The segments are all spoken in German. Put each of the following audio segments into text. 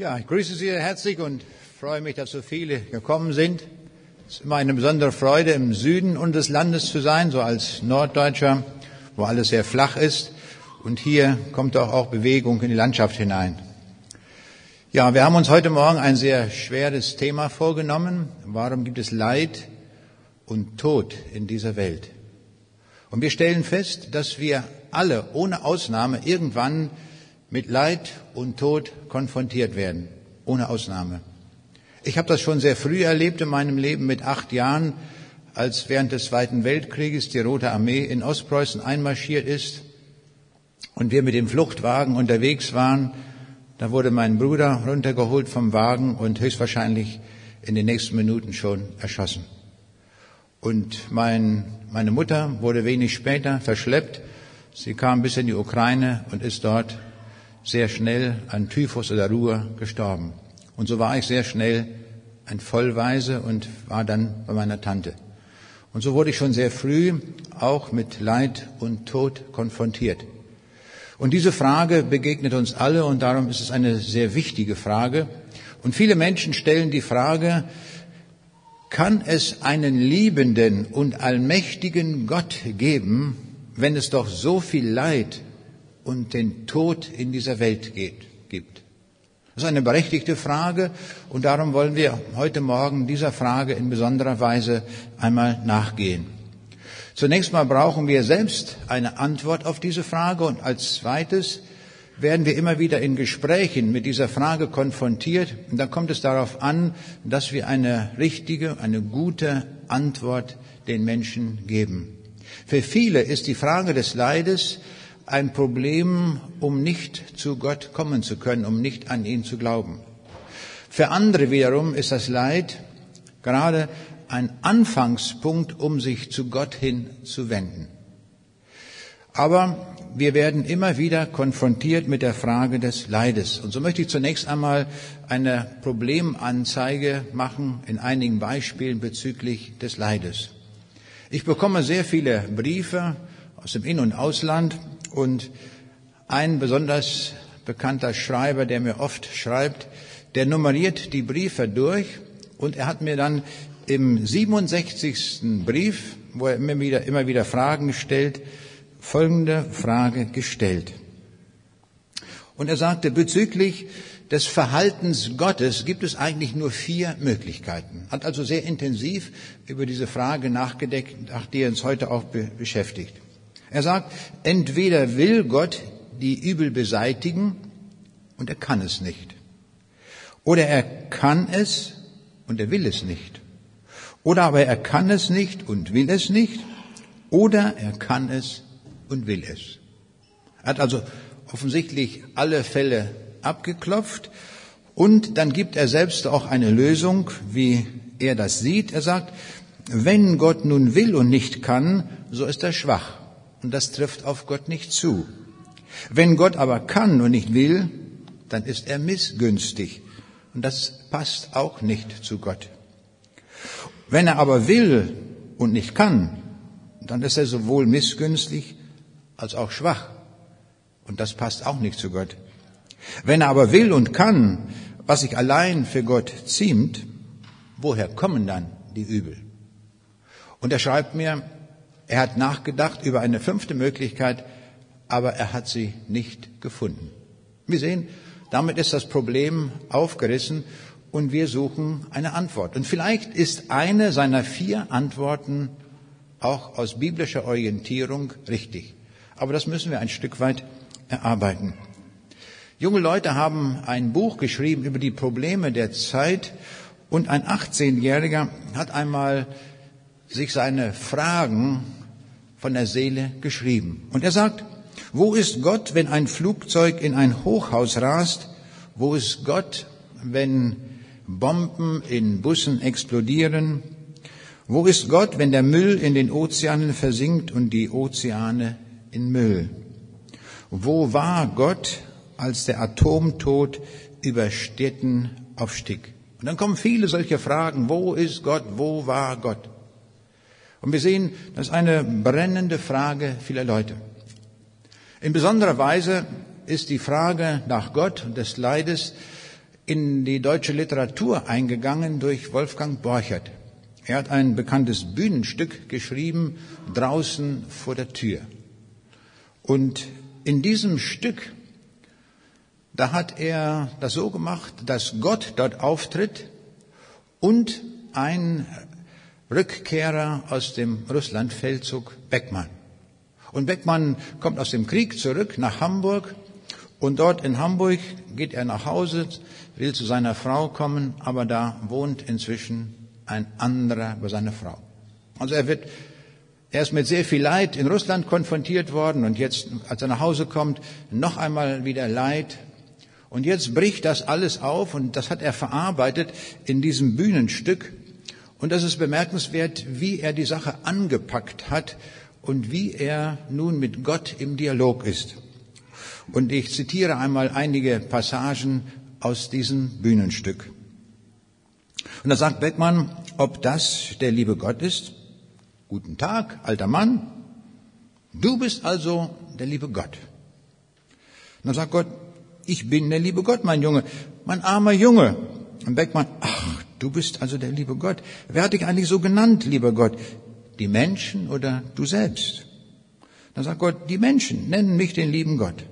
Ja, ich grüße Sie herzlich und freue mich, dass so viele gekommen sind. Es ist immer eine besondere Freude, im Süden unseres Landes zu sein, so als Norddeutscher, wo alles sehr flach ist. Und hier kommt doch auch Bewegung in die Landschaft hinein. Ja, wir haben uns heute Morgen ein sehr schweres Thema vorgenommen. Warum gibt es Leid und Tod in dieser Welt? Und wir stellen fest, dass wir alle ohne Ausnahme irgendwann mit Leid und Tod konfrontiert werden, ohne Ausnahme. Ich habe das schon sehr früh erlebt in meinem Leben mit acht Jahren, als während des Zweiten Weltkrieges die Rote Armee in Ostpreußen einmarschiert ist und wir mit dem Fluchtwagen unterwegs waren. Da wurde mein Bruder runtergeholt vom Wagen und höchstwahrscheinlich in den nächsten Minuten schon erschossen. Und mein, meine Mutter wurde wenig später verschleppt. Sie kam bis in die Ukraine und ist dort sehr schnell an Typhus oder Ruhr gestorben. Und so war ich sehr schnell ein Vollweise und war dann bei meiner Tante. Und so wurde ich schon sehr früh auch mit Leid und Tod konfrontiert. Und diese Frage begegnet uns alle und darum ist es eine sehr wichtige Frage. Und viele Menschen stellen die Frage, kann es einen liebenden und allmächtigen Gott geben, wenn es doch so viel Leid und den Tod in dieser Welt geht, gibt? Das ist eine berechtigte Frage und darum wollen wir heute Morgen dieser Frage in besonderer Weise einmal nachgehen. Zunächst mal brauchen wir selbst eine Antwort auf diese Frage und als zweites werden wir immer wieder in Gesprächen mit dieser Frage konfrontiert und dann kommt es darauf an, dass wir eine richtige, eine gute Antwort den Menschen geben. Für viele ist die Frage des Leides ein Problem, um nicht zu Gott kommen zu können, um nicht an ihn zu glauben. Für andere wiederum ist das Leid gerade ein Anfangspunkt, um sich zu Gott hin zu wenden. Aber wir werden immer wieder konfrontiert mit der Frage des Leides. Und so möchte ich zunächst einmal eine Problemanzeige machen in einigen Beispielen bezüglich des Leides. Ich bekomme sehr viele Briefe aus dem In- und Ausland und ein besonders bekannter Schreiber, der mir oft schreibt, der nummeriert die Briefe durch und er hat mir dann im 67. Brief, wo er immer wieder, immer wieder Fragen stellt, folgende Frage gestellt. Und er sagte, bezüglich des Verhaltens Gottes gibt es eigentlich nur vier Möglichkeiten. Hat also sehr intensiv über diese Frage nachgedacht, die uns heute auch beschäftigt. Er sagt, entweder will Gott die Übel beseitigen und er kann es nicht. Oder er kann es und er will es nicht. Oder aber er kann es nicht und will es nicht. Oder er kann es und will es. Er hat also offensichtlich alle Fälle abgeklopft und dann gibt er selbst auch eine Lösung, wie er das sieht. Er sagt, wenn Gott nun will und nicht kann, so ist er schwach. Und das trifft auf Gott nicht zu. Wenn Gott aber kann und nicht will, dann ist er missgünstig. Und das passt auch nicht zu Gott. Wenn er aber will und nicht kann, dann ist er sowohl missgünstig als auch schwach. Und das passt auch nicht zu Gott. Wenn er aber will und kann, was sich allein für Gott ziemt, woher kommen dann die Übel? Und er schreibt mir, er hat nachgedacht über eine fünfte Möglichkeit, aber er hat sie nicht gefunden. Wir sehen, damit ist das Problem aufgerissen und wir suchen eine Antwort. Und vielleicht ist eine seiner vier Antworten auch aus biblischer Orientierung richtig. Aber das müssen wir ein Stück weit erarbeiten. Junge Leute haben ein Buch geschrieben über die Probleme der Zeit und ein 18-Jähriger hat einmal sich seine Fragen von der Seele geschrieben. Und er sagt, wo ist Gott, wenn ein Flugzeug in ein Hochhaus rast? Wo ist Gott, wenn Bomben in Bussen explodieren? Wo ist Gott, wenn der Müll in den Ozeanen versinkt und die Ozeane in Müll? Wo war Gott, als der Atomtod über Städten aufstieg? Und dann kommen viele solche Fragen. Wo ist Gott? Wo war Gott? Und wir sehen, das ist eine brennende Frage vieler Leute. In besonderer Weise ist die Frage nach Gott und des Leides in die deutsche Literatur eingegangen durch Wolfgang Borchert. Er hat ein bekanntes Bühnenstück geschrieben, draußen vor der Tür. Und in diesem Stück, da hat er das so gemacht, dass Gott dort auftritt und ein Rückkehrer aus dem Russlandfeldzug Beckmann. Und Beckmann kommt aus dem Krieg zurück nach Hamburg und dort in Hamburg geht er nach Hause, will zu seiner Frau kommen, aber da wohnt inzwischen ein anderer bei seiner Frau. Also er wird er ist mit sehr viel Leid in Russland konfrontiert worden und jetzt, als er nach Hause kommt, noch einmal wieder Leid. Und jetzt bricht das alles auf und das hat er verarbeitet in diesem Bühnenstück. Und das ist bemerkenswert, wie er die Sache angepackt hat und wie er nun mit Gott im Dialog ist. Und ich zitiere einmal einige Passagen aus diesem Bühnenstück. Und da sagt Beckmann, ob das der liebe Gott ist. Guten Tag, alter Mann. Du bist also der liebe Gott. Und dann sagt Gott, ich bin der liebe Gott, mein Junge, mein armer Junge. Und Beckmann, ach, du bist also der liebe Gott. Wer hat dich eigentlich so genannt, lieber Gott? Die Menschen oder du selbst? Dann sagt Gott, die Menschen nennen mich den lieben Gott.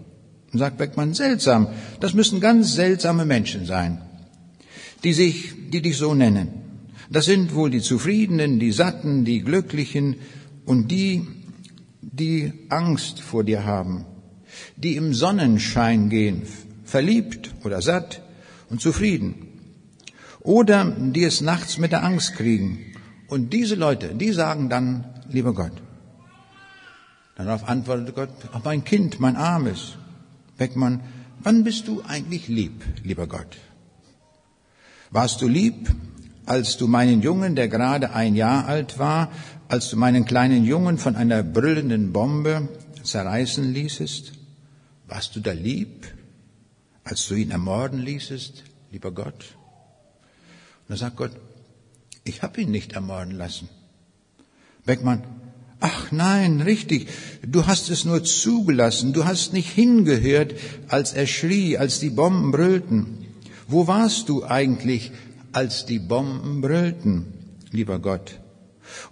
Und sagt Beckmann, seltsam, das müssen ganz seltsame Menschen sein, die sich, die dich so nennen. Das sind wohl die Zufriedenen, die Satten, die Glücklichen und die, die Angst vor dir haben, die im Sonnenschein gehen, verliebt oder satt und zufrieden. Oder die es nachts mit der Angst kriegen. Und diese Leute, die sagen dann, lieber Gott. Darauf antwortete Gott, ach mein Kind, mein Armes, Beckmann, wann bist du eigentlich lieb, lieber Gott? Warst du lieb, als du meinen Jungen, der gerade ein Jahr alt war, als du meinen kleinen Jungen von einer brüllenden Bombe zerreißen ließest? Warst du da lieb, als du ihn ermorden ließest, lieber Gott? Und da sagt Gott, ich habe ihn nicht ermorden lassen. Beckmann, Ach nein, richtig, du hast es nur zugelassen, du hast nicht hingehört, als er schrie, als die Bomben brüllten. Wo warst du eigentlich, als die Bomben brüllten, lieber Gott?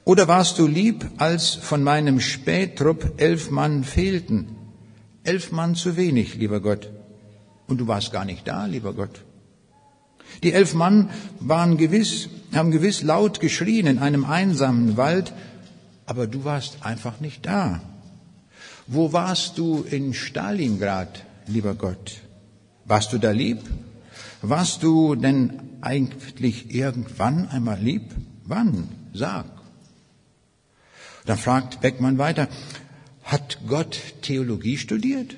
Oder warst du lieb, als von meinem Spähtrupp elf Mann fehlten? Elf Mann zu wenig, lieber Gott. Und du warst gar nicht da, lieber Gott. Die elf Mann waren gewiss, haben gewiss laut geschrien in einem einsamen Wald, aber du warst einfach nicht da. Wo warst du in Stalingrad, lieber Gott? Warst du da lieb? Warst du denn eigentlich irgendwann einmal lieb? Wann? Sag. Dann fragt Beckmann weiter, hat Gott Theologie studiert?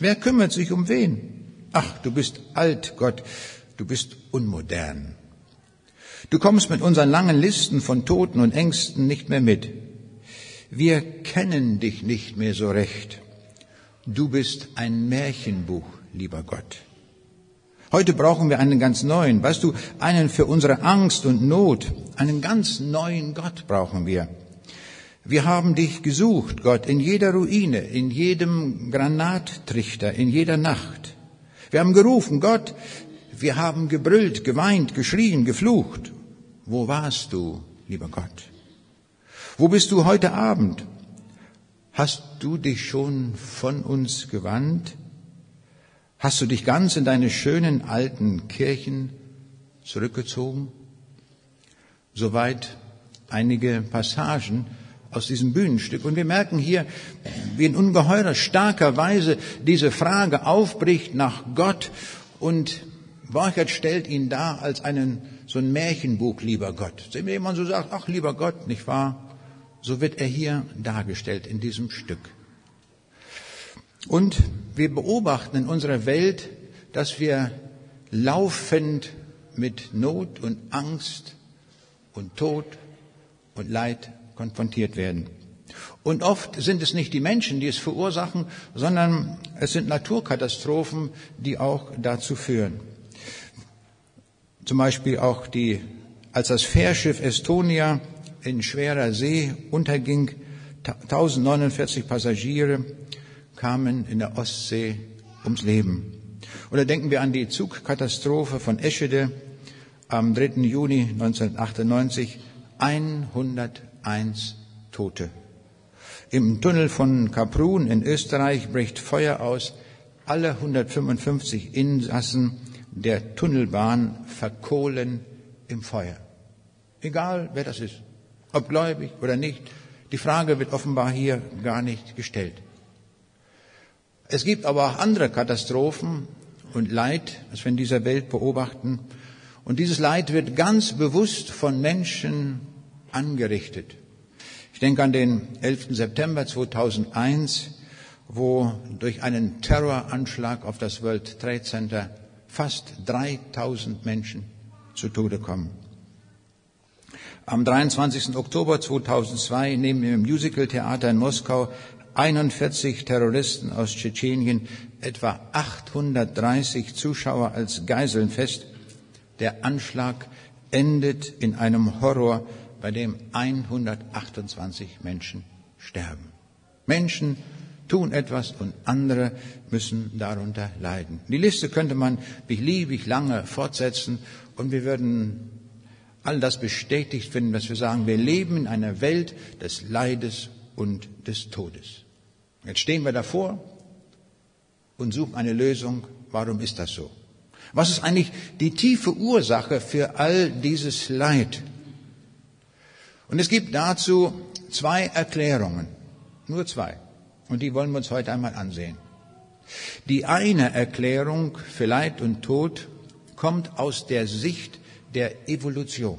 Wer kümmert sich um wen? Ach, du bist alt, Gott, du bist unmodern. Du kommst mit unseren langen Listen von Toten und Ängsten nicht mehr mit. Wir kennen dich nicht mehr so recht. Du bist ein Märchenbuch, lieber Gott. Heute brauchen wir einen ganz neuen, weißt du, einen für unsere Angst und Not, einen ganz neuen Gott brauchen wir. Wir haben dich gesucht, Gott, in jeder Ruine, in jedem Granattrichter, in jeder Nacht. Wir haben gerufen, Gott, wir haben gebrüllt, geweint, geschrien, geflucht. Wo warst du, lieber Gott? Wo bist du heute Abend? Hast du dich schon von uns gewandt? Hast du dich ganz in deine schönen alten Kirchen zurückgezogen? Soweit einige Passagen aus diesem Bühnenstück. Und wir merken hier, wie in ungeheurer starker Weise diese Frage aufbricht nach Gott und Borchert stellt ihn dar als einen, so ein Märchenbuch, lieber Gott. Wenn jemand so sagt, ach, lieber Gott, nicht wahr? So wird er hier dargestellt in diesem Stück. Und wir beobachten in unserer Welt, dass wir laufend mit Not und Angst und Tod und Leid konfrontiert werden. Und oft sind es nicht die Menschen, die es verursachen, sondern es sind Naturkatastrophen, die auch dazu führen. Zum Beispiel auch die, als das Fährschiff Estonia in schwerer See unterging, 1049 Passagiere kamen in der Ostsee ums Leben. Oder denken wir an die Zugkatastrophe von Eschede am 3. Juni 1998. 101 Tote. Im Tunnel von Kaprun in Österreich bricht Feuer aus. Alle 155 Insassen der Tunnelbahn verkohlen im Feuer. Egal, wer das ist, ob gläubig oder nicht, die Frage wird offenbar hier gar nicht gestellt. Es gibt aber auch andere Katastrophen und Leid, das wir in dieser Welt beobachten. Und dieses Leid wird ganz bewusst von Menschen angerichtet. Ich denke an den 11. September 2001, wo durch einen Terroranschlag auf das World Trade Center fast 3000 Menschen zu Tode kommen. Am 23. Oktober 2002 nehmen im Musical-Theater in Moskau 41 Terroristen aus Tschetschenien etwa 830 Zuschauer als Geiseln fest. Der Anschlag endet in einem Horror, bei dem 128 Menschen sterben. Menschen tun etwas und andere müssen darunter leiden. Die Liste könnte man beliebig lange fortsetzen und wir würden all das bestätigt finden, dass wir sagen, wir leben in einer Welt des Leides und des Todes. Jetzt stehen wir davor und suchen eine Lösung. Warum ist das so? Was ist eigentlich die tiefe Ursache für all dieses Leid? Und es gibt dazu zwei Erklärungen, nur zwei. Und die wollen wir uns heute einmal ansehen. Die eine Erklärung für Leid und Tod kommt aus der Sicht der Evolution.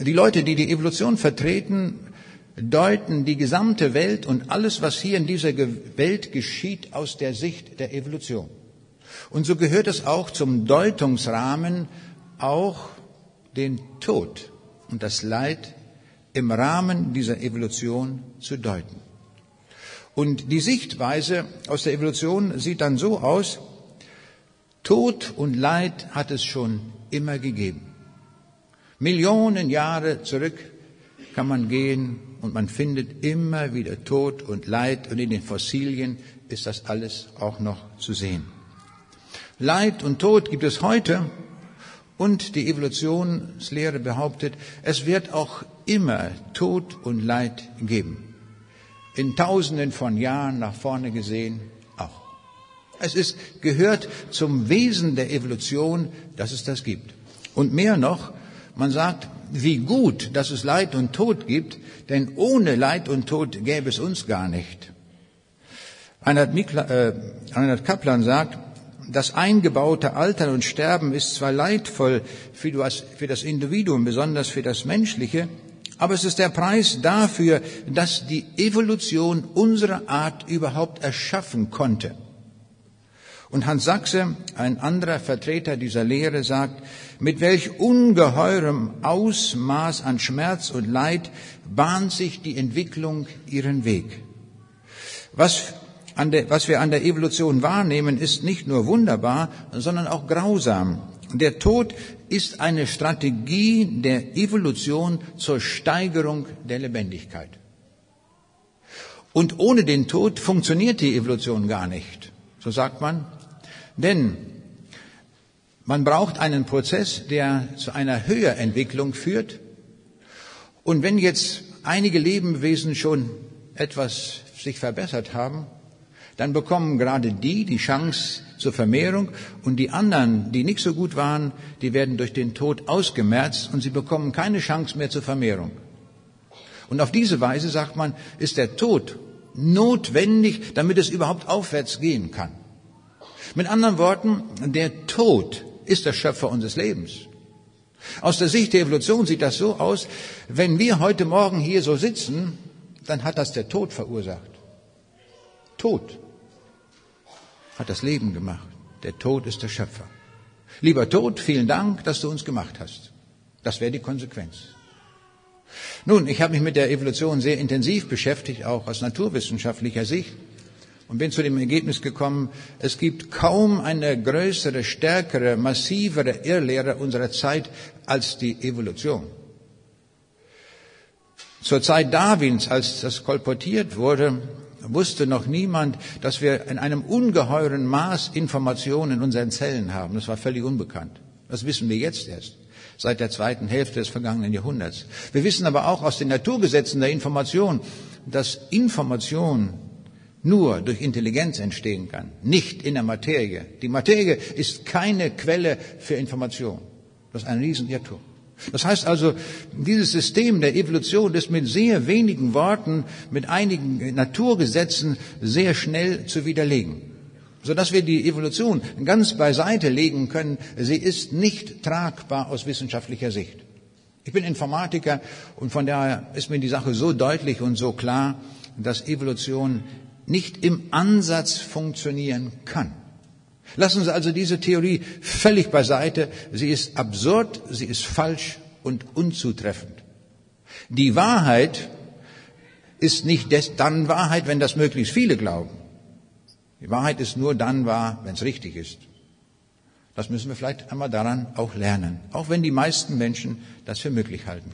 Die Leute, die die Evolution vertreten, deuten die gesamte Welt und alles, was hier in dieser Welt geschieht, aus der Sicht der Evolution. Und so gehört es auch zum Deutungsrahmen, auch den Tod und das Leid im Rahmen dieser Evolution zu deuten. Und die Sichtweise aus der Evolution sieht dann so aus, Tod und Leid hat es schon immer gegeben. Millionen Jahre zurück kann man gehen und man findet immer wieder Tod und Leid und in den Fossilien ist das alles auch noch zu sehen. Leid und Tod gibt es heute und die Evolutionslehre behauptet, es wird auch immer Tod und Leid geben. In Tausenden von Jahren nach vorne gesehen auch. Es ist, gehört zum Wesen der Evolution, dass es das gibt. Und mehr noch, man sagt, wie gut, dass es Leid und Tod gibt, denn ohne Leid und Tod gäbe es uns gar nicht. Reinhard, äh, Kaplan sagt, das eingebaute Altern und Sterben ist zwar leidvoll für das Individuum, besonders für das Menschliche, aber es ist der Preis dafür, dass die Evolution unsere Art überhaupt erschaffen konnte. Und Hans Sachse, ein anderer Vertreter dieser Lehre, sagt, mit welch ungeheurem Ausmaß an Schmerz und Leid bahnt sich die Entwicklung ihren Weg. Was der, was wir an der Evolution wahrnehmen, ist nicht nur wunderbar, sondern auch grausam. Der Tod ist eine Strategie der Evolution zur Steigerung der Lebendigkeit. Und ohne den Tod funktioniert die Evolution gar nicht, so sagt man. Denn man braucht einen Prozess, der zu einer Höherentwicklung führt. Und wenn jetzt einige Lebewesen schon etwas sich verbessert haben, dann bekommen gerade die die Chance zur Vermehrung und die anderen, die nicht so gut waren, die werden durch den Tod ausgemerzt und sie bekommen keine Chance mehr zur Vermehrung. Und auf diese Weise, sagt man, ist der Tod notwendig, damit es überhaupt aufwärts gehen kann. Mit anderen Worten, der Tod ist der Schöpfer unseres Lebens. Aus der Sicht der Evolution sieht das so aus, wenn wir heute Morgen hier so sitzen, dann hat das der Tod verursacht. Tod hat das Leben gemacht. Der Tod ist der Schöpfer. Lieber Tod, vielen Dank, dass du uns gemacht hast. Das wäre die Konsequenz. Nun, ich habe mich mit der Evolution sehr intensiv beschäftigt, auch aus naturwissenschaftlicher Sicht, und bin zu dem Ergebnis gekommen, es gibt kaum eine größere, stärkere, massivere Irrlehre unserer Zeit als die Evolution. Zur Zeit Darwins, als das kolportiert wurde, wusste noch niemand, dass wir in einem ungeheuren Maß Informationen in unseren Zellen haben. Das war völlig unbekannt. Das wissen wir jetzt erst, seit der zweiten Hälfte des vergangenen Jahrhunderts. Wir wissen aber auch aus den Naturgesetzen der Information, dass Information nur durch Intelligenz entstehen kann, nicht in der Materie. Die Materie ist keine Quelle für Information. Das ist ein Riesenirrtum. Das heißt also, dieses System der Evolution ist mit sehr wenigen Worten, mit einigen Naturgesetzen sehr schnell zu widerlegen. Sodass wir die Evolution ganz beiseite legen können. Sie ist nicht tragbar aus wissenschaftlicher Sicht. Ich bin Informatiker und von daher ist mir die Sache so deutlich und so klar, dass Evolution nicht im Ansatz funktionieren kann. Lassen Sie also diese Theorie völlig beiseite. Sie ist absurd, sie ist falsch und unzutreffend. Die Wahrheit ist nicht dann Wahrheit, wenn das möglichst viele glauben. Die Wahrheit ist nur dann wahr, wenn es richtig ist. Das müssen wir vielleicht einmal daran auch lernen, auch wenn die meisten Menschen das für möglich halten.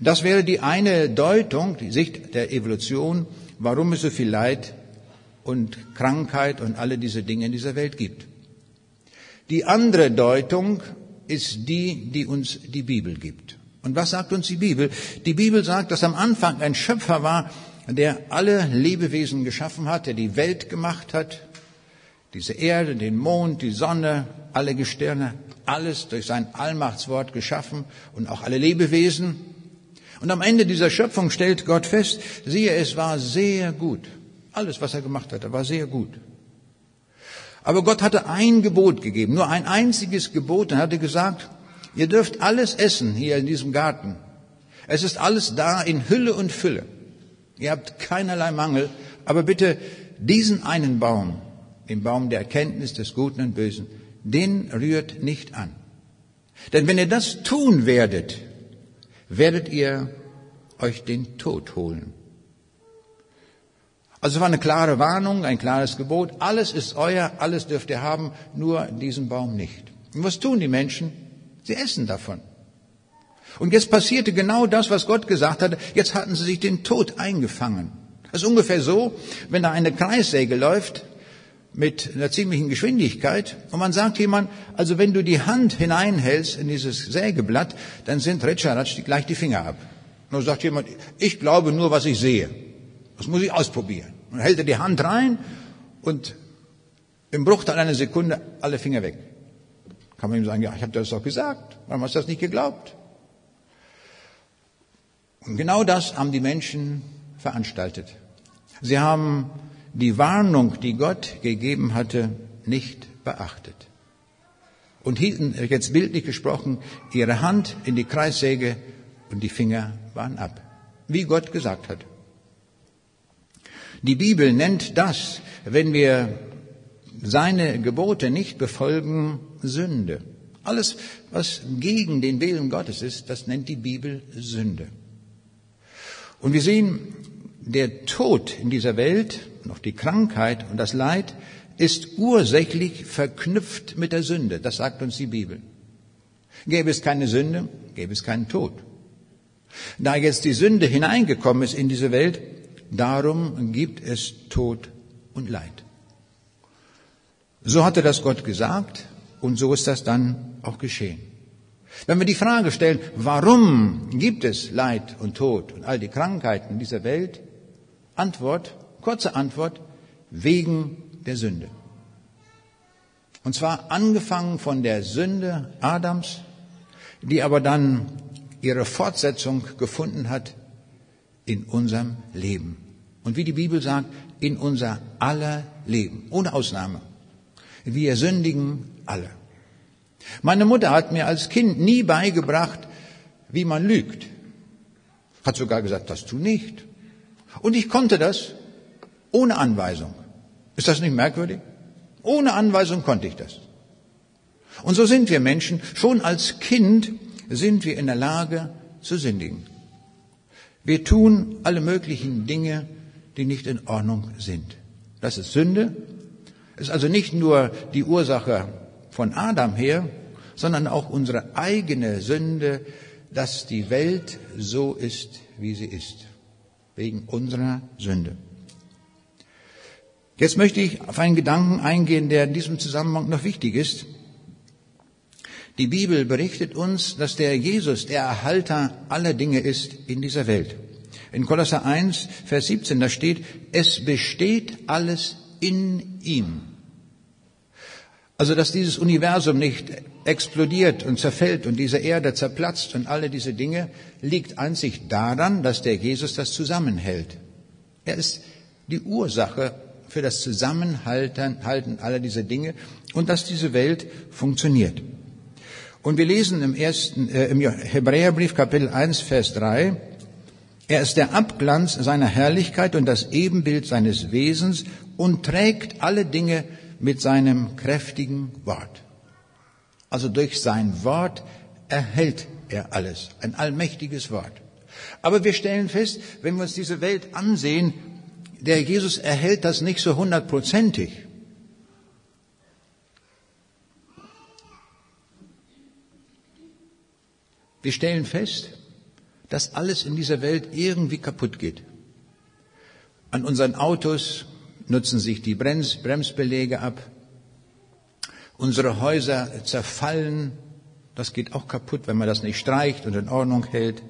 Das wäre die eine Deutung, die Sicht der Evolution, warum es so viel Leid und Krankheit und alle diese Dinge in dieser Welt gibt. Die andere Deutung ist die, die uns die Bibel gibt. Und was sagt uns die Bibel? Die Bibel sagt, dass am Anfang ein Schöpfer war, der alle Lebewesen geschaffen hat, der die Welt gemacht hat, diese Erde, den Mond, die Sonne, alle Gestirne, alles durch sein Allmachtswort geschaffen und auch alle Lebewesen. Und am Ende dieser Schöpfung stellt Gott fest, siehe, es war sehr gut. Alles, was er gemacht hatte, war sehr gut. Aber Gott hatte ein Gebot gegeben, nur ein einziges Gebot, und hatte gesagt, ihr dürft alles essen hier in diesem Garten. Es ist alles da in Hülle und Fülle. Ihr habt keinerlei Mangel, aber bitte diesen einen Baum, den Baum der Erkenntnis des Guten und Bösen, den rührt nicht an. Denn wenn ihr das tun werdet, werdet ihr euch den Tod holen. Also es war eine klare Warnung, ein klares Gebot. Alles ist euer, alles dürft ihr haben, nur diesen Baum nicht. Und was tun die Menschen? Sie essen davon. Und jetzt passierte genau das, was Gott gesagt hatte. Jetzt hatten sie sich den Tod eingefangen. Das ist ungefähr so, wenn da eine Kreissäge läuft mit einer ziemlichen Geschwindigkeit und man sagt jemand, also wenn du die Hand hineinhältst in dieses Sägeblatt, dann sind Retscheratsch gleich die Finger ab. Nur sagt jemand, ich glaube nur, was ich sehe. Das muss ich ausprobieren. Und hält er die Hand rein und im Bruchteil einer Sekunde alle Finger weg. Kann man ihm sagen, ja, ich habe das doch gesagt. Warum hast du das nicht geglaubt? Und genau das haben die Menschen veranstaltet. Sie haben die Warnung, die Gott gegeben hatte, nicht beachtet. Und hielten, jetzt bildlich gesprochen, ihre Hand in die Kreissäge und die Finger waren ab. Wie Gott gesagt hat. Die Bibel nennt das, wenn wir seine Gebote nicht befolgen, Sünde. Alles, was gegen den Willen Gottes ist, das nennt die Bibel Sünde. Und wir sehen, der Tod in dieser Welt, noch die Krankheit und das Leid, ist ursächlich verknüpft mit der Sünde. Das sagt uns die Bibel. Gäbe es keine Sünde, gäbe es keinen Tod. Da jetzt die Sünde hineingekommen ist in diese Welt, Darum gibt es Tod und Leid. So hatte das Gott gesagt und so ist das dann auch geschehen. Wenn wir die Frage stellen, warum gibt es Leid und Tod und all die Krankheiten dieser Welt? Antwort, kurze Antwort, wegen der Sünde. Und zwar angefangen von der Sünde Adams, die aber dann ihre Fortsetzung gefunden hat in unserem Leben. Und wie die Bibel sagt, in unser aller Leben, ohne Ausnahme. Wir sündigen alle. Meine Mutter hat mir als Kind nie beigebracht, wie man lügt. Hat sogar gesagt, das tu nicht. Und ich konnte das ohne Anweisung. Ist das nicht merkwürdig? Ohne Anweisung konnte ich das. Und so sind wir Menschen. Schon als Kind sind wir in der Lage zu sündigen. Wir tun alle möglichen Dinge, die nicht in Ordnung sind. Das ist Sünde. Ist also nicht nur die Ursache von Adam her, sondern auch unsere eigene Sünde, dass die Welt so ist, wie sie ist. Wegen unserer Sünde. Jetzt möchte ich auf einen Gedanken eingehen, der in diesem Zusammenhang noch wichtig ist. Die Bibel berichtet uns, dass der Jesus der Erhalter aller Dinge ist in dieser Welt. In Kolosser 1, Vers 17, da steht, es besteht alles in ihm. Also, dass dieses Universum nicht explodiert und zerfällt und diese Erde zerplatzt und alle diese Dinge, liegt einzig daran, dass der Jesus das zusammenhält. Er ist die Ursache für das Zusammenhalten halten aller dieser Dinge und dass diese Welt funktioniert. Und wir lesen im ersten, äh, im Hebräerbrief Kapitel 1, Vers 3, er ist der Abglanz seiner Herrlichkeit und das Ebenbild seines Wesens und trägt alle Dinge mit seinem kräftigen Wort. Also durch sein Wort erhält er alles, ein allmächtiges Wort. Aber wir stellen fest, wenn wir uns diese Welt ansehen, der Jesus erhält das nicht so hundertprozentig. Wir stellen fest, dass alles in dieser Welt irgendwie kaputt geht. An unseren Autos nutzen sich die Brems Bremsbeläge ab. Unsere Häuser zerfallen. Das geht auch kaputt, wenn man das nicht streicht und in Ordnung hält.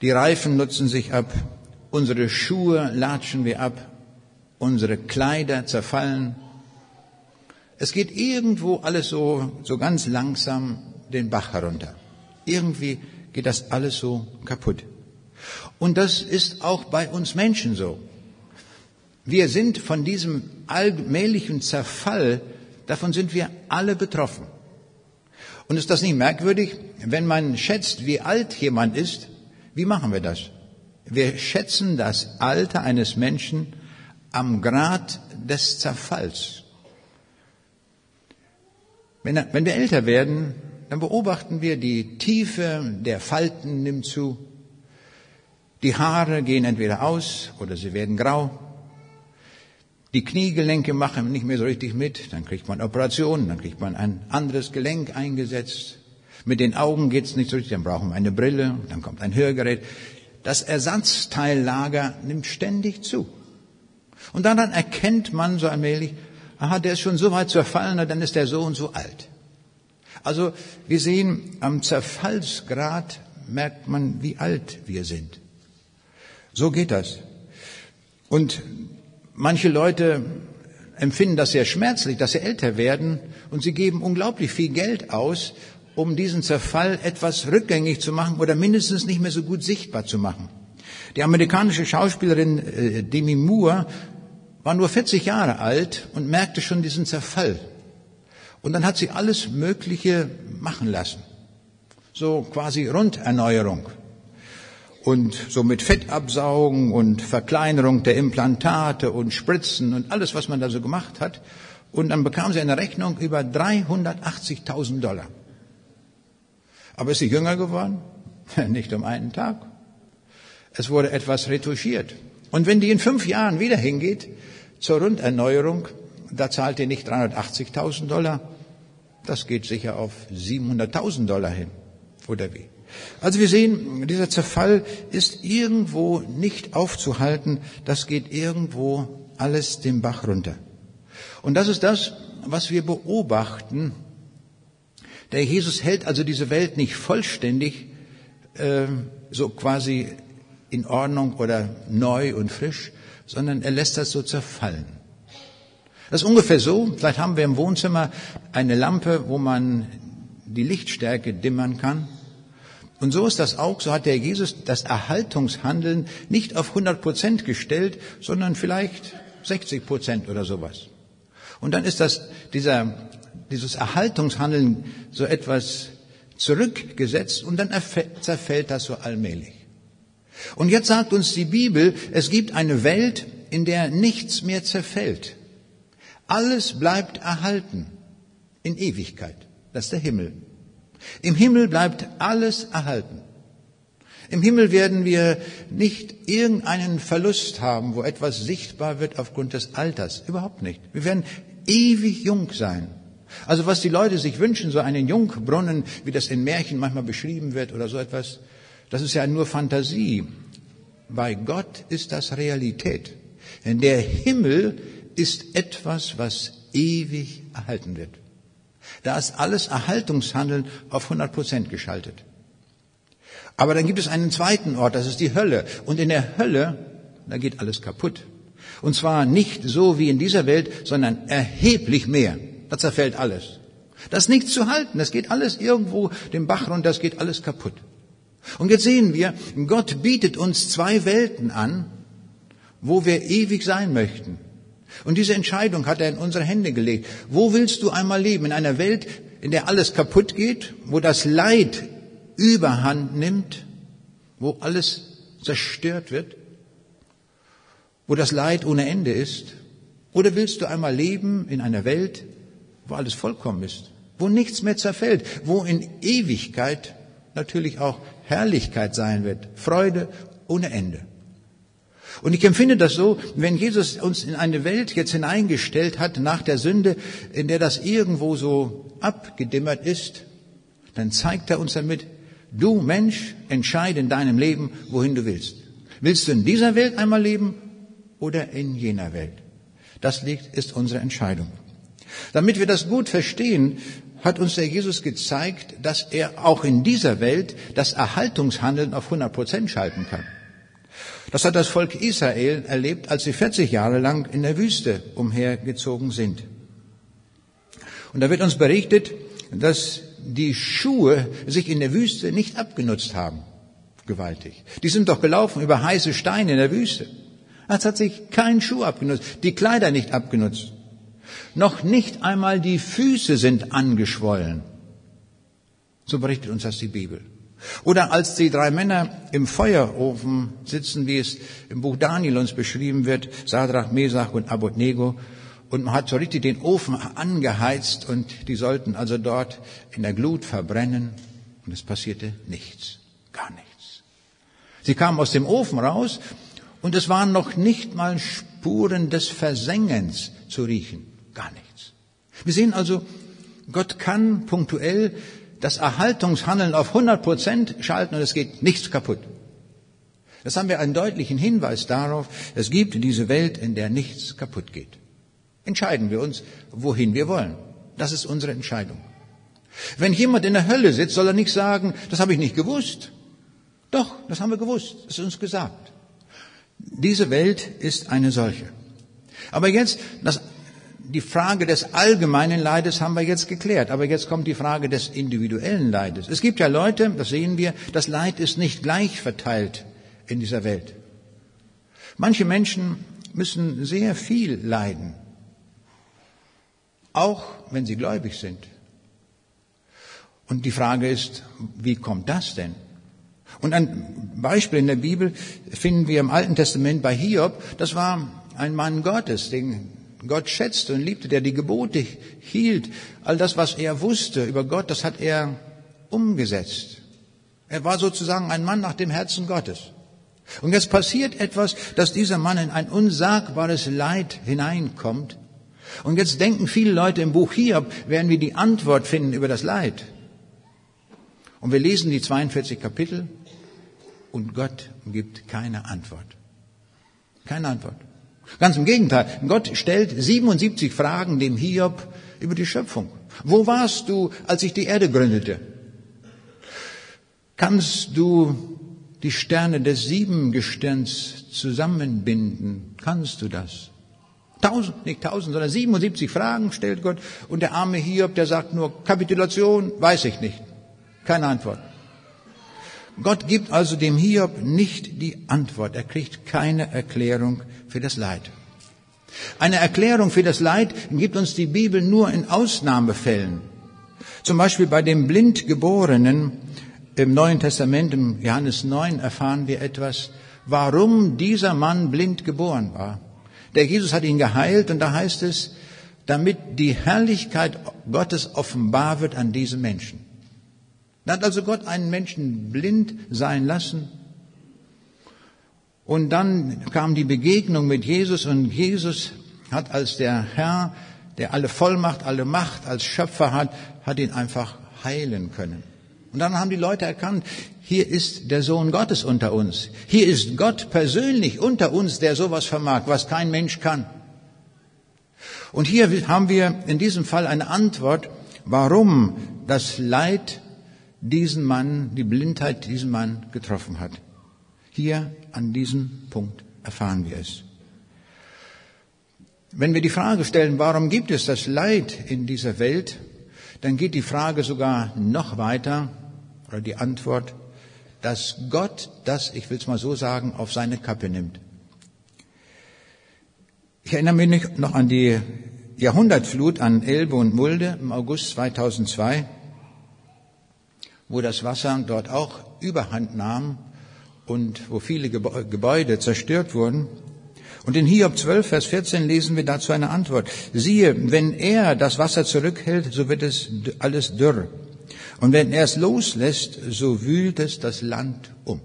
Die Reifen nutzen sich ab. Unsere Schuhe latschen wir ab. Unsere Kleider zerfallen. Es geht irgendwo alles so, so ganz langsam den Bach herunter. Irgendwie geht das alles so kaputt. Und das ist auch bei uns Menschen so. Wir sind von diesem allmählichen Zerfall, davon sind wir alle betroffen. Und ist das nicht merkwürdig, wenn man schätzt, wie alt jemand ist? Wie machen wir das? Wir schätzen das Alter eines Menschen am Grad des Zerfalls. Wenn, wenn wir älter werden, dann beobachten wir, die Tiefe der Falten nimmt zu. Die Haare gehen entweder aus oder sie werden grau. Die Kniegelenke machen nicht mehr so richtig mit. Dann kriegt man Operationen, dann kriegt man ein anderes Gelenk eingesetzt. Mit den Augen geht's nicht so richtig, dann brauchen wir eine Brille, dann kommt ein Hörgerät. Das Ersatzteillager nimmt ständig zu. Und daran erkennt man so allmählich, aha, der ist schon so weit zerfallen, dann ist der so und so alt. Also wir sehen, am Zerfallsgrad merkt man, wie alt wir sind. So geht das. Und manche Leute empfinden das sehr schmerzlich, dass sie älter werden und sie geben unglaublich viel Geld aus, um diesen Zerfall etwas rückgängig zu machen oder mindestens nicht mehr so gut sichtbar zu machen. Die amerikanische Schauspielerin äh, Demi Moore war nur 40 Jahre alt und merkte schon diesen Zerfall und dann hat sie alles Mögliche machen lassen. So quasi Runderneuerung. Und so mit Fettabsaugen und Verkleinerung der Implantate und Spritzen und alles, was man da so gemacht hat. Und dann bekam sie eine Rechnung über 380.000 Dollar. Aber ist sie jünger geworden? Nicht um einen Tag. Es wurde etwas retuschiert. Und wenn die in fünf Jahren wieder hingeht zur Runderneuerung, da zahlt ihr nicht 380.000 Dollar, das geht sicher auf 700.000 Dollar hin. Oder wie? Also wir sehen, dieser Zerfall ist irgendwo nicht aufzuhalten, das geht irgendwo alles den Bach runter. Und das ist das, was wir beobachten. Der Jesus hält also diese Welt nicht vollständig äh, so quasi in Ordnung oder neu und frisch, sondern er lässt das so zerfallen. Das ist ungefähr so, vielleicht haben wir im Wohnzimmer eine Lampe, wo man die Lichtstärke dimmern kann. Und so ist das auch, so hat der Jesus das Erhaltungshandeln nicht auf 100 Prozent gestellt, sondern vielleicht 60 Prozent oder sowas. Und dann ist das, dieser, dieses Erhaltungshandeln so etwas zurückgesetzt und dann zerfällt das so allmählich. Und jetzt sagt uns die Bibel, es gibt eine Welt, in der nichts mehr zerfällt. Alles bleibt erhalten in Ewigkeit. Das ist der Himmel. Im Himmel bleibt alles erhalten. Im Himmel werden wir nicht irgendeinen Verlust haben, wo etwas sichtbar wird aufgrund des Alters. Überhaupt nicht. Wir werden ewig jung sein. Also was die Leute sich wünschen, so einen Jungbrunnen, wie das in Märchen manchmal beschrieben wird oder so etwas, das ist ja nur Fantasie. Bei Gott ist das Realität. Denn der Himmel ist etwas, was ewig erhalten wird. Da ist alles Erhaltungshandeln auf 100 Prozent geschaltet. Aber dann gibt es einen zweiten Ort, das ist die Hölle. Und in der Hölle, da geht alles kaputt. Und zwar nicht so wie in dieser Welt, sondern erheblich mehr. Da zerfällt alles. Das ist nichts zu halten. Das geht alles irgendwo den Bach runter, das geht alles kaputt. Und jetzt sehen wir, Gott bietet uns zwei Welten an, wo wir ewig sein möchten. Und diese Entscheidung hat er in unsere Hände gelegt. Wo willst du einmal leben? In einer Welt, in der alles kaputt geht, wo das Leid überhand nimmt, wo alles zerstört wird, wo das Leid ohne Ende ist? Oder willst du einmal leben in einer Welt, wo alles vollkommen ist, wo nichts mehr zerfällt, wo in Ewigkeit natürlich auch Herrlichkeit sein wird, Freude ohne Ende? Und ich empfinde das so, wenn Jesus uns in eine Welt jetzt hineingestellt hat nach der Sünde, in der das irgendwo so abgedimmert ist, dann zeigt er uns damit, du Mensch, entscheide in deinem Leben, wohin du willst. Willst du in dieser Welt einmal leben oder in jener Welt? Das liegt, ist unsere Entscheidung. Damit wir das gut verstehen, hat uns der Jesus gezeigt, dass er auch in dieser Welt das Erhaltungshandeln auf 100 Prozent schalten kann. Das hat das Volk Israel erlebt, als sie 40 Jahre lang in der Wüste umhergezogen sind. Und da wird uns berichtet, dass die Schuhe sich in der Wüste nicht abgenutzt haben. Gewaltig. Die sind doch gelaufen über heiße Steine in der Wüste. Es hat sich kein Schuh abgenutzt, die Kleider nicht abgenutzt. Noch nicht einmal die Füße sind angeschwollen. So berichtet uns das die Bibel. Oder als die drei Männer im Feuerofen sitzen, wie es im Buch Daniel uns beschrieben wird, Sadrach, Mesach und Abednego, und man hat so richtig den Ofen angeheizt und die sollten also dort in der Glut verbrennen und es passierte nichts, gar nichts. Sie kamen aus dem Ofen raus und es waren noch nicht mal Spuren des Versengens zu riechen, gar nichts. Wir sehen also, Gott kann punktuell das Erhaltungshandeln auf 100 Prozent schalten und es geht nichts kaputt. Das haben wir einen deutlichen Hinweis darauf, es gibt diese Welt, in der nichts kaputt geht. Entscheiden wir uns, wohin wir wollen. Das ist unsere Entscheidung. Wenn jemand in der Hölle sitzt, soll er nicht sagen, das habe ich nicht gewusst. Doch, das haben wir gewusst, das ist uns gesagt. Diese Welt ist eine solche. Aber jetzt, das die Frage des allgemeinen Leides haben wir jetzt geklärt, aber jetzt kommt die Frage des individuellen Leides. Es gibt ja Leute, das sehen wir, das Leid ist nicht gleich verteilt in dieser Welt. Manche Menschen müssen sehr viel leiden, auch wenn sie gläubig sind. Und die Frage ist, wie kommt das denn? Und ein Beispiel in der Bibel finden wir im Alten Testament bei Hiob. Das war ein Mann Gottes, den Gott schätzte und liebte, der die Gebote hielt, all das, was er wusste über Gott, das hat er umgesetzt. Er war sozusagen ein Mann nach dem Herzen Gottes. Und jetzt passiert etwas, dass dieser Mann in ein unsagbares Leid hineinkommt. Und jetzt denken viele Leute im Buch Hiob, werden wir die Antwort finden über das Leid. Und wir lesen die 42 Kapitel und Gott gibt keine Antwort. Keine Antwort. Ganz im Gegenteil. Gott stellt 77 Fragen dem Hiob über die Schöpfung. Wo warst du, als ich die Erde gründete? Kannst du die Sterne des Siebengestirns zusammenbinden? Kannst du das? Tausend, nicht tausend, sondern 77 Fragen stellt Gott und der arme Hiob, der sagt nur Kapitulation, weiß ich nicht. Keine Antwort. Gott gibt also dem Hiob nicht die Antwort. Er kriegt keine Erklärung für das Leid. Eine Erklärung für das Leid gibt uns die Bibel nur in Ausnahmefällen. Zum Beispiel bei dem Blindgeborenen im Neuen Testament, im Johannes 9, erfahren wir etwas, warum dieser Mann blind geboren war. Der Jesus hat ihn geheilt und da heißt es, damit die Herrlichkeit Gottes offenbar wird an diesem Menschen. Da hat also Gott einen Menschen blind sein lassen. Und dann kam die Begegnung mit Jesus und Jesus hat als der Herr, der alle Vollmacht, alle Macht als Schöpfer hat, hat ihn einfach heilen können. Und dann haben die Leute erkannt, hier ist der Sohn Gottes unter uns. Hier ist Gott persönlich unter uns, der sowas vermag, was kein Mensch kann. Und hier haben wir in diesem Fall eine Antwort, warum das Leid diesen Mann, die Blindheit diesen Mann getroffen hat. Hier an diesem Punkt erfahren wir es. Wenn wir die Frage stellen, warum gibt es das Leid in dieser Welt, dann geht die Frage sogar noch weiter, oder die Antwort, dass Gott das, ich will es mal so sagen, auf seine Kappe nimmt. Ich erinnere mich noch an die Jahrhundertflut an Elbe und Mulde im August 2002, wo das Wasser dort auch überhand nahm und wo viele Gebäude zerstört wurden. Und in Hiob 12, Vers 14 lesen wir dazu eine Antwort. Siehe, wenn er das Wasser zurückhält, so wird es alles dürr. Und wenn er es loslässt, so wühlt es das Land um.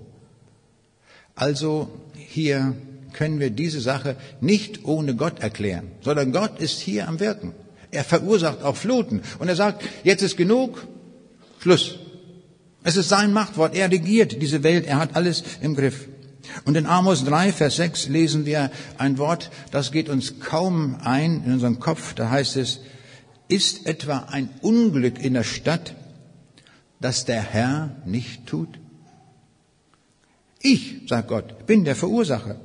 Also hier können wir diese Sache nicht ohne Gott erklären, sondern Gott ist hier am Wirken. Er verursacht auch Fluten und er sagt, jetzt ist genug, Schluss. Es ist sein Machtwort, er regiert diese Welt, er hat alles im Griff. Und in Amos 3, Vers 6 lesen wir ein Wort, das geht uns kaum ein in unseren Kopf. Da heißt es, ist etwa ein Unglück in der Stadt, das der Herr nicht tut? Ich, sagt Gott, bin der Verursacher.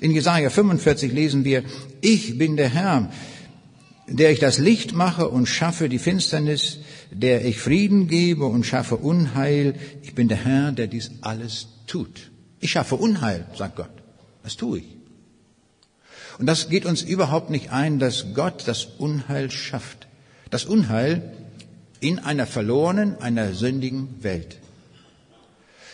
In Jesaja 45 lesen wir, ich bin der Herr, der ich das Licht mache und schaffe die Finsternis, der ich Frieden gebe und schaffe Unheil. Ich bin der Herr, der dies alles tut. Ich schaffe Unheil, sagt Gott. Das tue ich. Und das geht uns überhaupt nicht ein, dass Gott das Unheil schafft. Das Unheil in einer verlorenen, einer sündigen Welt.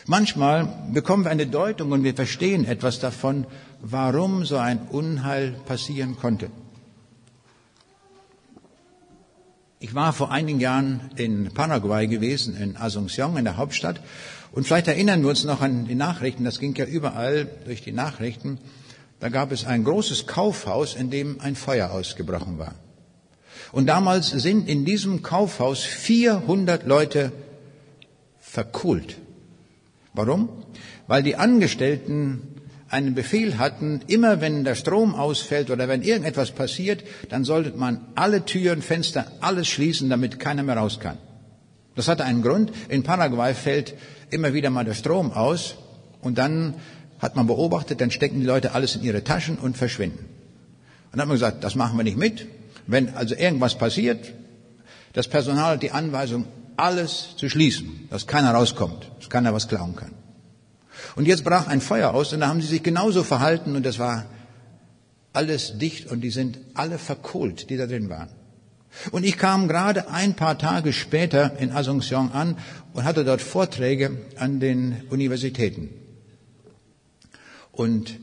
Manchmal bekommen wir eine Deutung und wir verstehen etwas davon, warum so ein Unheil passieren konnte. Ich war vor einigen Jahren in Paraguay gewesen, in Asunción, in der Hauptstadt. Und vielleicht erinnern wir uns noch an die Nachrichten, das ging ja überall durch die Nachrichten. Da gab es ein großes Kaufhaus, in dem ein Feuer ausgebrochen war. Und damals sind in diesem Kaufhaus 400 Leute verkohlt. Warum? Weil die Angestellten einen Befehl hatten, immer wenn der Strom ausfällt oder wenn irgendetwas passiert, dann sollte man alle Türen, Fenster, alles schließen, damit keiner mehr raus kann. Das hatte einen Grund. In Paraguay fällt immer wieder mal der Strom aus und dann hat man beobachtet, dann stecken die Leute alles in ihre Taschen und verschwinden. Und dann hat man gesagt, das machen wir nicht mit. Wenn also irgendwas passiert, das Personal hat die Anweisung, alles zu schließen, dass keiner rauskommt, dass keiner was klauen kann. Und jetzt brach ein Feuer aus und da haben sie sich genauso verhalten und das war alles dicht und die sind alle verkohlt, die da drin waren. Und ich kam gerade ein paar Tage später in Asunción an und hatte dort Vorträge an den Universitäten. Und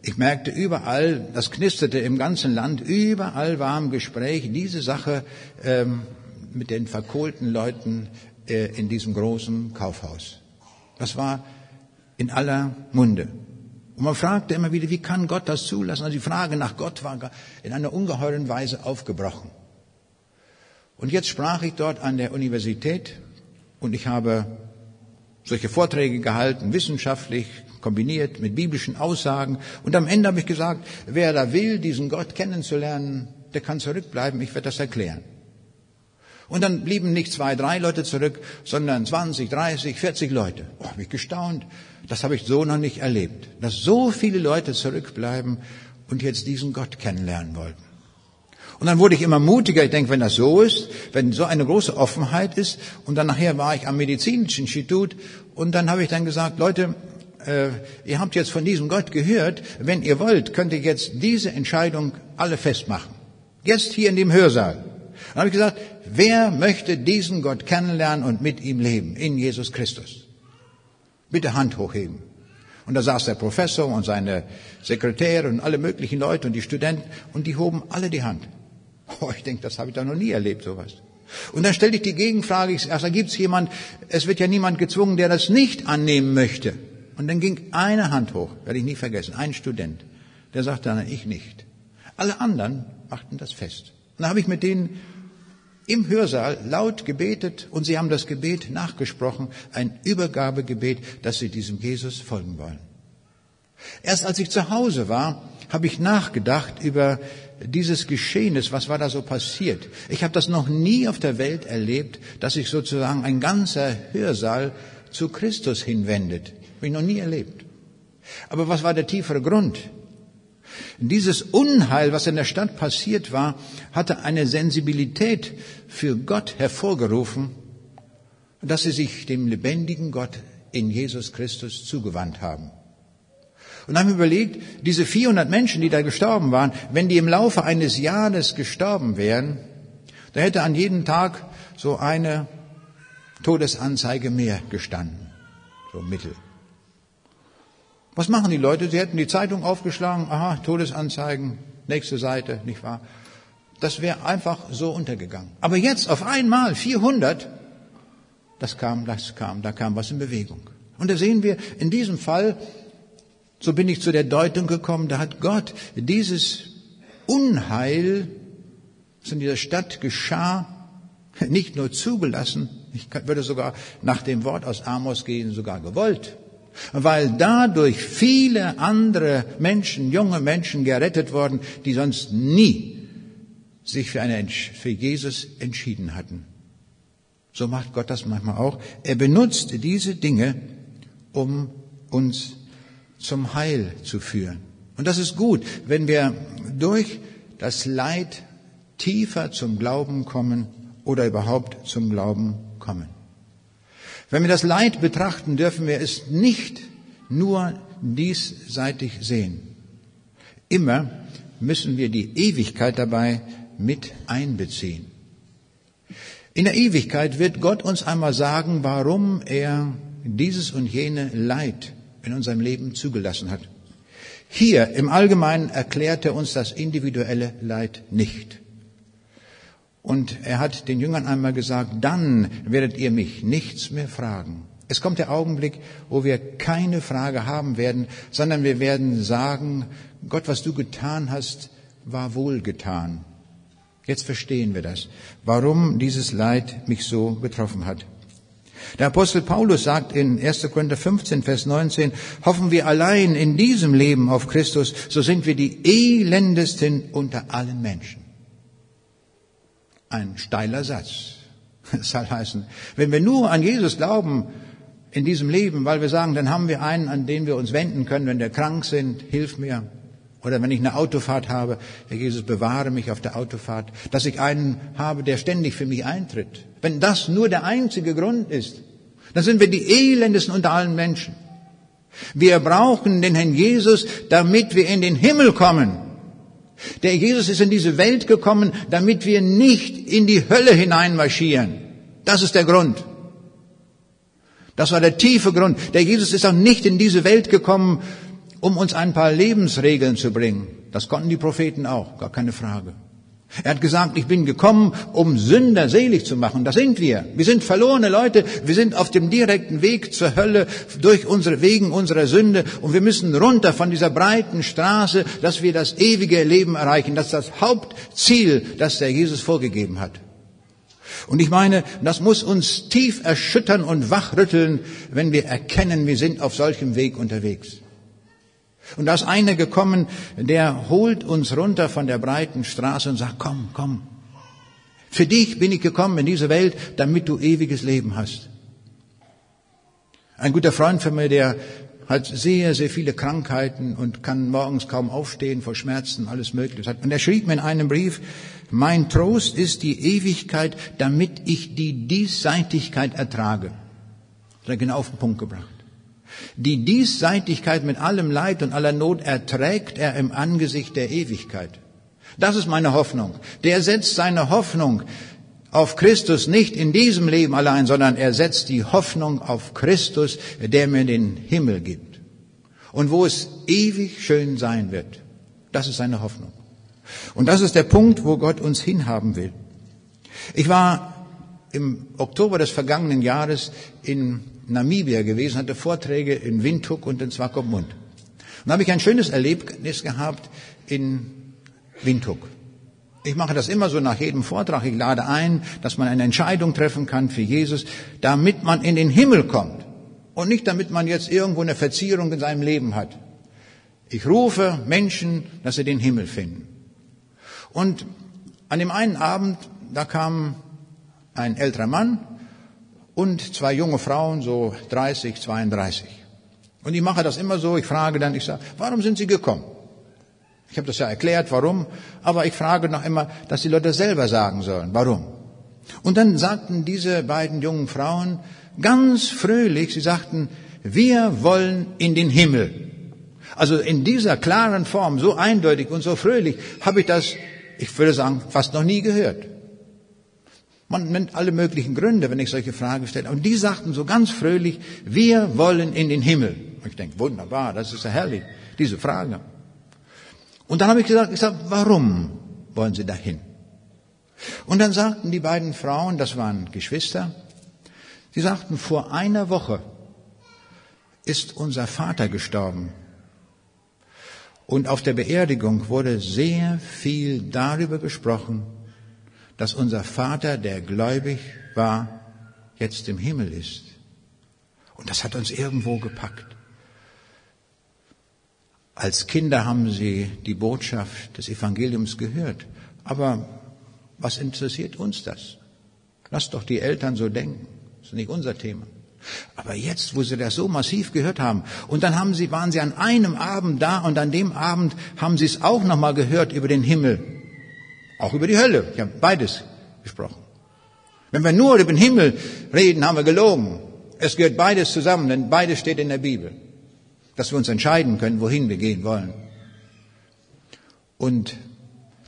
ich merkte überall, das knisterte im ganzen Land, überall war im Gespräch diese Sache ähm, mit den verkohlten Leuten äh, in diesem großen Kaufhaus. Das war in aller Munde. Und man fragte immer wieder, wie kann Gott das zulassen? Also die Frage nach Gott war in einer ungeheuren Weise aufgebrochen. Und jetzt sprach ich dort an der Universität und ich habe solche Vorträge gehalten, wissenschaftlich kombiniert mit biblischen Aussagen. Und am Ende habe ich gesagt, wer da will, diesen Gott kennenzulernen, der kann zurückbleiben, ich werde das erklären. Und dann blieben nicht zwei, drei Leute zurück, sondern 20, 30, 40 Leute. Oh, habe ich gestaunt. Das habe ich so noch nicht erlebt, dass so viele Leute zurückbleiben und jetzt diesen Gott kennenlernen wollten. Und dann wurde ich immer mutiger. Ich denke, wenn das so ist, wenn so eine große Offenheit ist, und dann nachher war ich am medizinischen Institut und dann habe ich dann gesagt, Leute, äh, ihr habt jetzt von diesem Gott gehört. Wenn ihr wollt, könnt ihr jetzt diese Entscheidung alle festmachen. Jetzt hier in dem Hörsaal. Dann habe ich gesagt, wer möchte diesen Gott kennenlernen und mit ihm leben in Jesus Christus? Bitte Hand hochheben. Und da saß der Professor und seine Sekretäre und alle möglichen Leute und die Studenten und die hoben alle die Hand. Oh, ich denke, das habe ich da noch nie erlebt, sowas. Und dann stellte ich die Gegenfrage, ich sage, gibt es jemand, es wird ja niemand gezwungen, der das nicht annehmen möchte. Und dann ging eine Hand hoch, werde ich nie vergessen, ein Student, der sagte dann, ich nicht. Alle anderen machten das fest. Und dann habe ich mit denen im Hörsaal laut gebetet und sie haben das Gebet nachgesprochen, ein Übergabegebet, dass sie diesem Jesus folgen wollen. Erst als ich zu Hause war, habe ich nachgedacht über dieses Geschehnis, was war da so passiert. Ich habe das noch nie auf der Welt erlebt, dass sich sozusagen ein ganzer Hörsaal zu Christus hinwendet. Habe ich noch nie erlebt. Aber was war der tiefere Grund? Dieses Unheil, was in der Stadt passiert war, hatte eine Sensibilität für Gott hervorgerufen, dass sie sich dem lebendigen Gott in Jesus Christus zugewandt haben. Und haben überlegt, diese 400 Menschen, die da gestorben waren, wenn die im Laufe eines Jahres gestorben wären, da hätte an jedem Tag so eine Todesanzeige mehr gestanden. So Mittel. Was machen die Leute? Sie hätten die Zeitung aufgeschlagen, aha, Todesanzeigen, nächste Seite, nicht wahr? Das wäre einfach so untergegangen. Aber jetzt auf einmal 400, das kam, das kam, da kam was in Bewegung. Und da sehen wir in diesem Fall, so bin ich zu der Deutung gekommen, da hat Gott dieses Unheil, was in dieser Stadt geschah, nicht nur zugelassen, ich würde sogar nach dem Wort aus Amos gehen, sogar gewollt weil dadurch viele andere Menschen, junge Menschen gerettet wurden, die sonst nie sich für, eine, für Jesus entschieden hatten. So macht Gott das manchmal auch. Er benutzt diese Dinge, um uns zum Heil zu führen. Und das ist gut, wenn wir durch das Leid tiefer zum Glauben kommen oder überhaupt zum Glauben kommen. Wenn wir das Leid betrachten, dürfen wir es nicht nur diesseitig sehen. Immer müssen wir die Ewigkeit dabei mit einbeziehen. In der Ewigkeit wird Gott uns einmal sagen, warum er dieses und jene Leid in unserem Leben zugelassen hat. Hier im Allgemeinen erklärt er uns das individuelle Leid nicht. Und er hat den Jüngern einmal gesagt, dann werdet ihr mich nichts mehr fragen. Es kommt der Augenblick, wo wir keine Frage haben werden, sondern wir werden sagen, Gott, was du getan hast, war wohl getan. Jetzt verstehen wir das, warum dieses Leid mich so getroffen hat. Der Apostel Paulus sagt in 1. Korinther 15, Vers 19, hoffen wir allein in diesem Leben auf Christus, so sind wir die elendesten unter allen Menschen. Ein steiler Satz. Das soll heißen, wenn wir nur an Jesus glauben in diesem Leben, weil wir sagen, dann haben wir einen, an den wir uns wenden können, wenn wir krank sind, hilf mir. Oder wenn ich eine Autofahrt habe, Herr Jesus, bewahre mich auf der Autofahrt, dass ich einen habe, der ständig für mich eintritt. Wenn das nur der einzige Grund ist, dann sind wir die elendesten unter allen Menschen. Wir brauchen den Herrn Jesus, damit wir in den Himmel kommen. Der Jesus ist in diese Welt gekommen, damit wir nicht in die Hölle hineinmarschieren. Das ist der Grund. Das war der tiefe Grund. Der Jesus ist auch nicht in diese Welt gekommen, um uns ein paar Lebensregeln zu bringen. Das konnten die Propheten auch, gar keine Frage. Er hat gesagt, ich bin gekommen, um Sünder selig zu machen. Das sind wir. Wir sind verlorene Leute. Wir sind auf dem direkten Weg zur Hölle durch unsere wegen unserer Sünde und wir müssen runter von dieser breiten Straße, dass wir das ewige Leben erreichen. Das ist das Hauptziel, das der Jesus vorgegeben hat. Und ich meine, das muss uns tief erschüttern und wachrütteln, wenn wir erkennen, wir sind auf solchem Weg unterwegs. Und da ist einer gekommen, der holt uns runter von der breiten Straße und sagt, komm, komm. Für dich bin ich gekommen in diese Welt, damit du ewiges Leben hast. Ein guter Freund von mir, der hat sehr, sehr viele Krankheiten und kann morgens kaum aufstehen vor Schmerzen, alles Mögliche. Und er schrieb mir in einem Brief, mein Trost ist die Ewigkeit, damit ich die Diesseitigkeit ertrage. Das hat er genau auf den Punkt gebracht. Die Diesseitigkeit mit allem Leid und aller Not erträgt er im Angesicht der Ewigkeit. Das ist meine Hoffnung. Der setzt seine Hoffnung auf Christus nicht in diesem Leben allein, sondern er setzt die Hoffnung auf Christus, der mir den Himmel gibt. Und wo es ewig schön sein wird. Das ist seine Hoffnung. Und das ist der Punkt, wo Gott uns hinhaben will. Ich war im Oktober des vergangenen Jahres in Namibia gewesen, hatte Vorträge in Windhoek und in Swakopmund. Und da habe ich ein schönes Erlebnis gehabt in Windhoek. Ich mache das immer so nach jedem Vortrag. Ich lade ein, dass man eine Entscheidung treffen kann für Jesus, damit man in den Himmel kommt. Und nicht damit man jetzt irgendwo eine Verzierung in seinem Leben hat. Ich rufe Menschen, dass sie den Himmel finden. Und an dem einen Abend, da kam ein älterer Mann und zwei junge Frauen, so 30, 32. Und ich mache das immer so, ich frage dann, ich sage, warum sind Sie gekommen? Ich habe das ja erklärt, warum, aber ich frage noch immer, dass die Leute selber sagen sollen, warum. Und dann sagten diese beiden jungen Frauen ganz fröhlich, sie sagten, wir wollen in den Himmel. Also in dieser klaren Form, so eindeutig und so fröhlich, habe ich das, ich würde sagen, fast noch nie gehört. Man nennt alle möglichen Gründe, wenn ich solche Fragen stelle. Und die sagten so ganz fröhlich, wir wollen in den Himmel. Ich denke, wunderbar, das ist ja herrlich, diese Frage. Und dann habe ich gesagt, ich sag, warum wollen Sie dahin? Und dann sagten die beiden Frauen, das waren Geschwister, sie sagten, vor einer Woche ist unser Vater gestorben. Und auf der Beerdigung wurde sehr viel darüber gesprochen, dass unser Vater, der gläubig war, jetzt im Himmel ist. Und das hat uns irgendwo gepackt. Als Kinder haben sie die Botschaft des Evangeliums gehört. Aber was interessiert uns das? Lass doch die Eltern so denken. Das ist nicht unser Thema. Aber jetzt, wo sie das so massiv gehört haben, und dann haben sie, waren sie an einem Abend da und an dem Abend haben sie es auch nochmal gehört über den Himmel. Auch über die Hölle. Ich habe beides gesprochen. Wenn wir nur über den Himmel reden, haben wir gelogen. Es gehört beides zusammen, denn beides steht in der Bibel. Dass wir uns entscheiden können, wohin wir gehen wollen. Und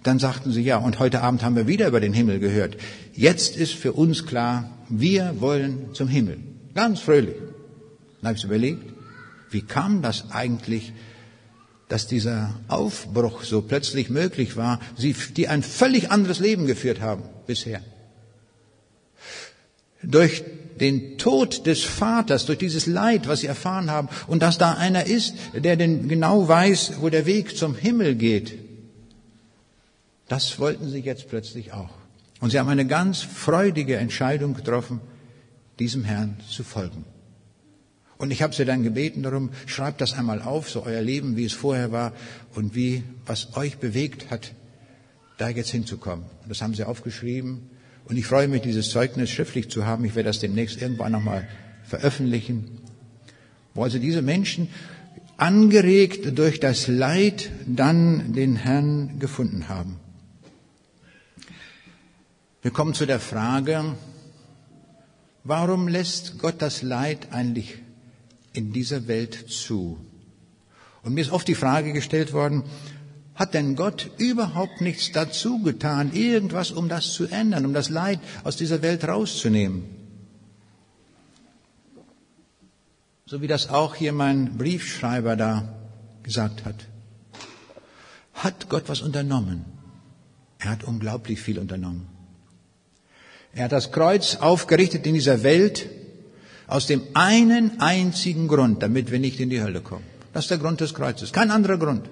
dann sagten sie, ja, und heute Abend haben wir wieder über den Himmel gehört. Jetzt ist für uns klar, wir wollen zum Himmel. Ganz fröhlich. Dann habe ich überlegt, wie kam das eigentlich, dass dieser Aufbruch so plötzlich möglich war, sie, die ein völlig anderes Leben geführt haben bisher. Durch den Tod des Vaters, durch dieses Leid, was sie erfahren haben, und dass da einer ist, der denn genau weiß, wo der Weg zum Himmel geht, das wollten sie jetzt plötzlich auch. Und sie haben eine ganz freudige Entscheidung getroffen, diesem Herrn zu folgen. Und ich habe sie dann gebeten darum, schreibt das einmal auf, so euer Leben, wie es vorher war und wie, was euch bewegt hat, da jetzt hinzukommen. Und das haben sie aufgeschrieben. Und ich freue mich, dieses Zeugnis schriftlich zu haben. Ich werde das demnächst irgendwann nochmal veröffentlichen. Wo also diese Menschen angeregt durch das Leid dann den Herrn gefunden haben. Wir kommen zu der Frage, warum lässt Gott das Leid eigentlich in dieser Welt zu? Und mir ist oft die Frage gestellt worden, hat denn Gott überhaupt nichts dazu getan, irgendwas, um das zu ändern, um das Leid aus dieser Welt rauszunehmen? So wie das auch hier mein Briefschreiber da gesagt hat. Hat Gott was unternommen? Er hat unglaublich viel unternommen. Er hat das Kreuz aufgerichtet in dieser Welt, aus dem einen einzigen Grund, damit wir nicht in die Hölle kommen. Das ist der Grund des Kreuzes. Kein anderer Grund.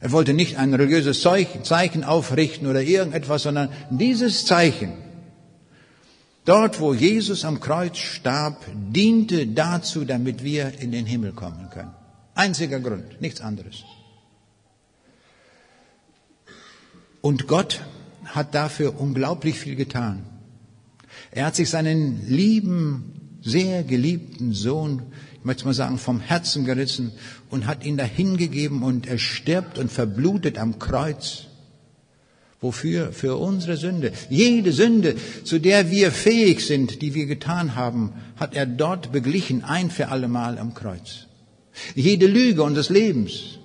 Er wollte nicht ein religiöses Zeichen aufrichten oder irgendetwas, sondern dieses Zeichen, dort wo Jesus am Kreuz starb, diente dazu, damit wir in den Himmel kommen können. Einziger Grund, nichts anderes. Und Gott hat dafür unglaublich viel getan. Er hat sich seinen lieben, sehr geliebten Sohn, ich möchte mal sagen, vom Herzen gerissen und hat ihn dahingegeben und er stirbt und verblutet am Kreuz. Wofür? Für unsere Sünde. Jede Sünde, zu der wir fähig sind, die wir getan haben, hat er dort beglichen, ein für allemal am Kreuz. Jede Lüge unseres Lebens,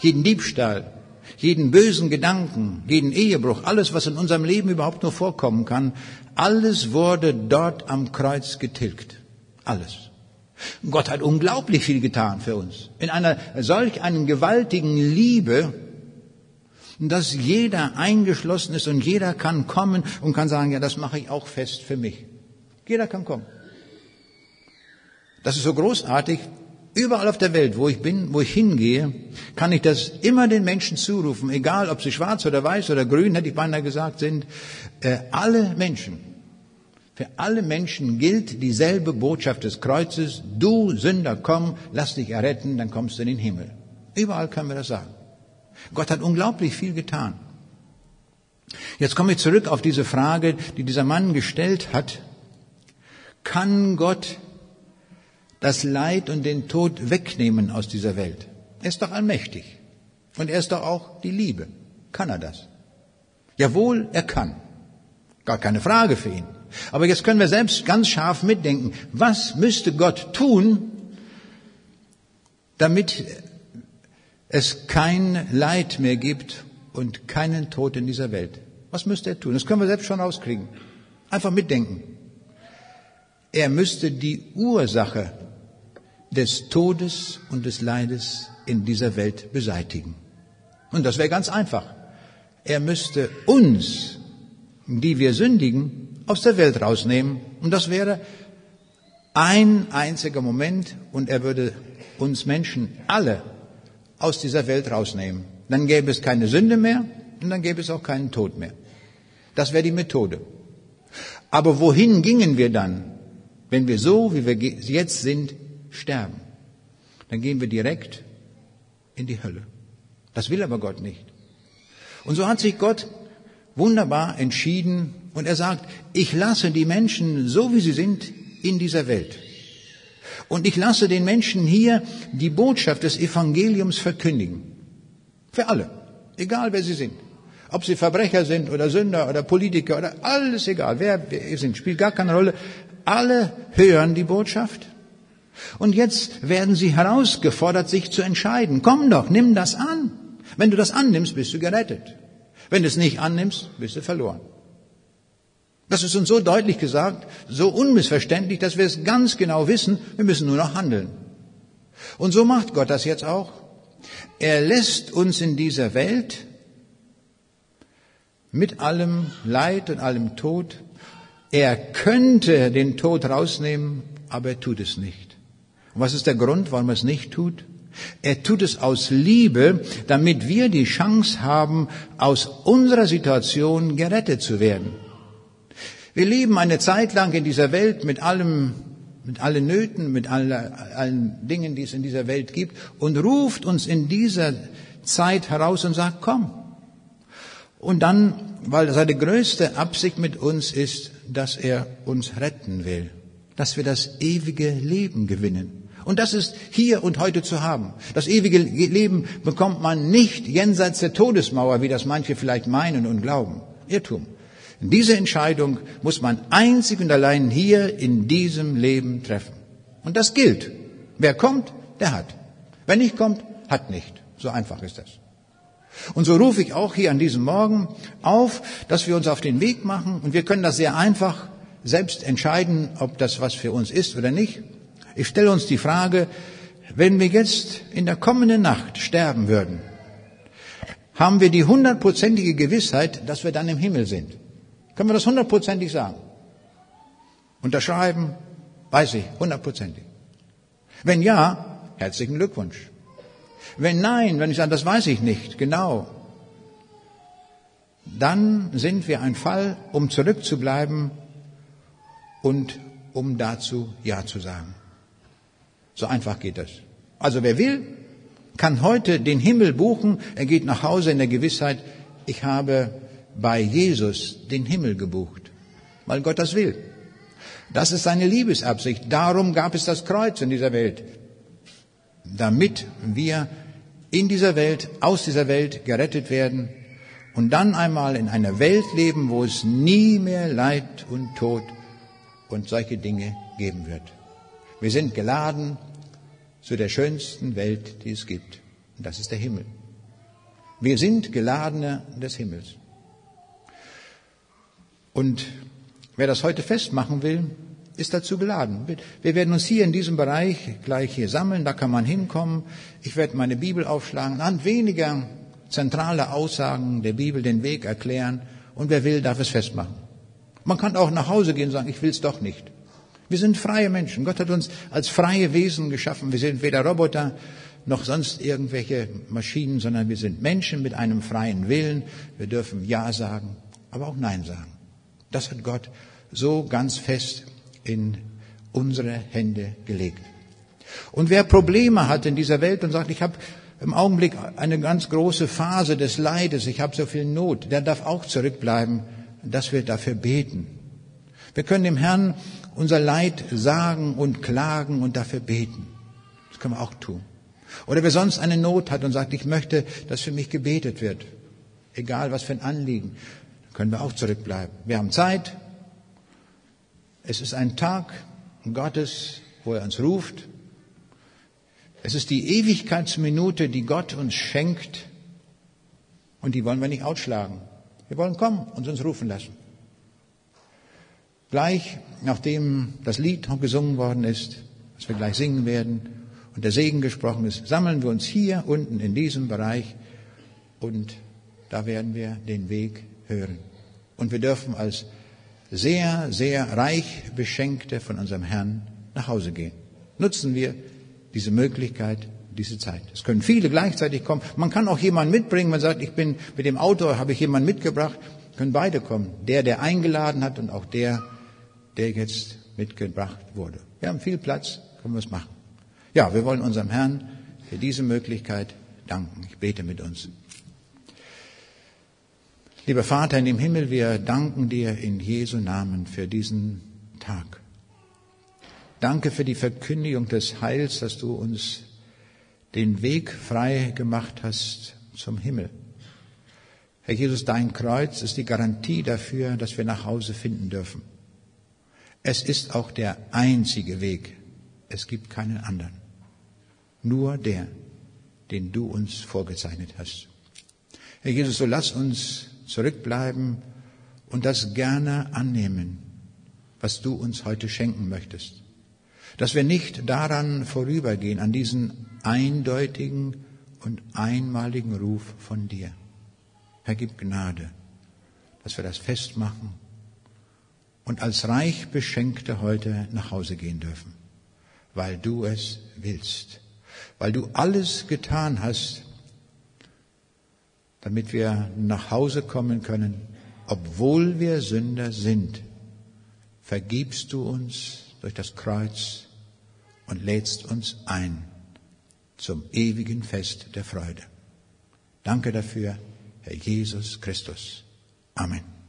jeden Diebstahl, jeden bösen Gedanken, jeden Ehebruch, alles, was in unserem Leben überhaupt nur vorkommen kann, alles wurde dort am Kreuz getilgt. Alles. Gott hat unglaublich viel getan für uns. In einer solch einen gewaltigen Liebe, dass jeder eingeschlossen ist und jeder kann kommen und kann sagen, ja, das mache ich auch fest für mich. Jeder kann kommen. Das ist so großartig, Überall auf der Welt, wo ich bin, wo ich hingehe, kann ich das immer den Menschen zurufen, egal ob sie schwarz oder weiß oder grün, hätte ich beinahe gesagt, sind. Äh, alle Menschen, für alle Menschen gilt dieselbe Botschaft des Kreuzes. Du Sünder, komm, lass dich erretten, dann kommst du in den Himmel. Überall können wir das sagen. Gott hat unglaublich viel getan. Jetzt komme ich zurück auf diese Frage, die dieser Mann gestellt hat. Kann Gott das Leid und den Tod wegnehmen aus dieser Welt? Er ist doch allmächtig. Und er ist doch auch die Liebe. Kann er das? Jawohl, er kann. Gar keine Frage für ihn. Aber jetzt können wir selbst ganz scharf mitdenken. Was müsste Gott tun, damit es kein Leid mehr gibt und keinen Tod in dieser Welt? Was müsste er tun? Das können wir selbst schon rauskriegen. Einfach mitdenken. Er müsste die Ursache des Todes und des Leides in dieser Welt beseitigen. Und das wäre ganz einfach. Er müsste uns, die wir sündigen, aus der Welt rausnehmen. Und das wäre ein einziger Moment und er würde uns Menschen alle aus dieser Welt rausnehmen. Dann gäbe es keine Sünde mehr und dann gäbe es auch keinen Tod mehr. Das wäre die Methode. Aber wohin gingen wir dann, wenn wir so, wie wir jetzt sind, sterben? Dann gehen wir direkt in die Hölle. Das will aber Gott nicht. Und so hat sich Gott wunderbar entschieden, und er sagt, ich lasse die Menschen so wie sie sind in dieser Welt. Und ich lasse den Menschen hier die Botschaft des Evangeliums verkündigen. Für alle. Egal wer sie sind. Ob sie Verbrecher sind oder Sünder oder Politiker oder alles egal. Wer wir sind, spielt gar keine Rolle. Alle hören die Botschaft. Und jetzt werden sie herausgefordert, sich zu entscheiden. Komm doch, nimm das an. Wenn du das annimmst, bist du gerettet. Wenn du es nicht annimmst, bist du verloren. Das ist uns so deutlich gesagt, so unmissverständlich, dass wir es ganz genau wissen, wir müssen nur noch handeln. Und so macht Gott das jetzt auch. Er lässt uns in dieser Welt mit allem Leid und allem Tod. Er könnte den Tod rausnehmen, aber er tut es nicht. Und was ist der Grund, warum er es nicht tut? Er tut es aus Liebe, damit wir die Chance haben, aus unserer Situation gerettet zu werden. Wir leben eine Zeit lang in dieser Welt mit allem, mit allen Nöten, mit allen, allen Dingen, die es in dieser Welt gibt und ruft uns in dieser Zeit heraus und sagt, komm. Und dann, weil seine größte Absicht mit uns ist, dass er uns retten will, dass wir das ewige Leben gewinnen. Und das ist hier und heute zu haben. Das ewige Leben bekommt man nicht jenseits der Todesmauer, wie das manche vielleicht meinen und glauben. Irrtum. Diese Entscheidung muss man einzig und allein hier in diesem Leben treffen. Und das gilt. Wer kommt, der hat. Wer nicht kommt, hat nicht. So einfach ist das. Und so rufe ich auch hier an diesem Morgen auf, dass wir uns auf den Weg machen und wir können das sehr einfach selbst entscheiden, ob das was für uns ist oder nicht. Ich stelle uns die Frage, wenn wir jetzt in der kommenden Nacht sterben würden, haben wir die hundertprozentige Gewissheit, dass wir dann im Himmel sind. Können wir das hundertprozentig sagen? Unterschreiben? Weiß ich, hundertprozentig. Wenn ja, herzlichen Glückwunsch. Wenn nein, wenn ich sage, das weiß ich nicht, genau, dann sind wir ein Fall, um zurückzubleiben und um dazu Ja zu sagen. So einfach geht das. Also wer will, kann heute den Himmel buchen. Er geht nach Hause in der Gewissheit, ich habe bei Jesus den Himmel gebucht, weil Gott das will. Das ist seine Liebesabsicht. Darum gab es das Kreuz in dieser Welt, damit wir in dieser Welt, aus dieser Welt gerettet werden und dann einmal in einer Welt leben, wo es nie mehr Leid und Tod und solche Dinge geben wird. Wir sind geladen zu der schönsten Welt, die es gibt. Und das ist der Himmel. Wir sind Geladene des Himmels. Und wer das heute festmachen will, ist dazu geladen. Wir werden uns hier in diesem Bereich gleich hier sammeln, da kann man hinkommen. Ich werde meine Bibel aufschlagen, an weniger zentrale Aussagen der Bibel den Weg erklären und wer will, darf es festmachen. Man kann auch nach Hause gehen und sagen, ich will es doch nicht. Wir sind freie Menschen. Gott hat uns als freie Wesen geschaffen. Wir sind weder Roboter noch sonst irgendwelche Maschinen, sondern wir sind Menschen mit einem freien Willen. Wir dürfen Ja sagen, aber auch Nein sagen. Das hat Gott so ganz fest in unsere Hände gelegt. Und wer Probleme hat in dieser Welt und sagt, ich habe im Augenblick eine ganz große Phase des Leides, ich habe so viel Not, der darf auch zurückbleiben, dass wir dafür beten. Wir können dem Herrn unser Leid sagen und klagen und dafür beten. Das können wir auch tun. Oder wer sonst eine Not hat und sagt, ich möchte, dass für mich gebetet wird, egal was für ein Anliegen, können wir auch zurückbleiben. Wir haben Zeit. Es ist ein Tag Gottes, wo er uns ruft. Es ist die Ewigkeitsminute, die Gott uns schenkt. Und die wollen wir nicht ausschlagen. Wir wollen kommen und uns rufen lassen. Gleich nachdem das Lied gesungen worden ist, was wir gleich singen werden, und der Segen gesprochen ist, sammeln wir uns hier unten in diesem Bereich und da werden wir den Weg hören. Und wir dürfen als sehr, sehr reich Beschenkte von unserem Herrn nach Hause gehen. Nutzen wir diese Möglichkeit, diese Zeit. Es können viele gleichzeitig kommen. Man kann auch jemanden mitbringen. Man sagt, ich bin mit dem Auto, habe ich jemanden mitgebracht. Können beide kommen. Der, der eingeladen hat und auch der, der jetzt mitgebracht wurde. Wir haben viel Platz, können wir es machen. Ja, wir wollen unserem Herrn für diese Möglichkeit danken. Ich bete mit uns. Lieber Vater in dem Himmel, wir danken dir in Jesu Namen für diesen Tag. Danke für die Verkündigung des Heils, dass du uns den Weg frei gemacht hast zum Himmel. Herr Jesus, dein Kreuz ist die Garantie dafür, dass wir nach Hause finden dürfen. Es ist auch der einzige Weg. Es gibt keinen anderen. Nur der, den du uns vorgezeichnet hast. Herr Jesus, so lass uns zurückbleiben und das gerne annehmen, was du uns heute schenken möchtest. Dass wir nicht daran vorübergehen, an diesen eindeutigen und einmaligen Ruf von dir. Herr, gib Gnade, dass wir das festmachen und als reich Beschenkte heute nach Hause gehen dürfen, weil du es willst weil du alles getan hast, damit wir nach Hause kommen können, obwohl wir Sünder sind. Vergibst du uns durch das Kreuz und lädst uns ein zum ewigen Fest der Freude. Danke dafür, Herr Jesus Christus. Amen.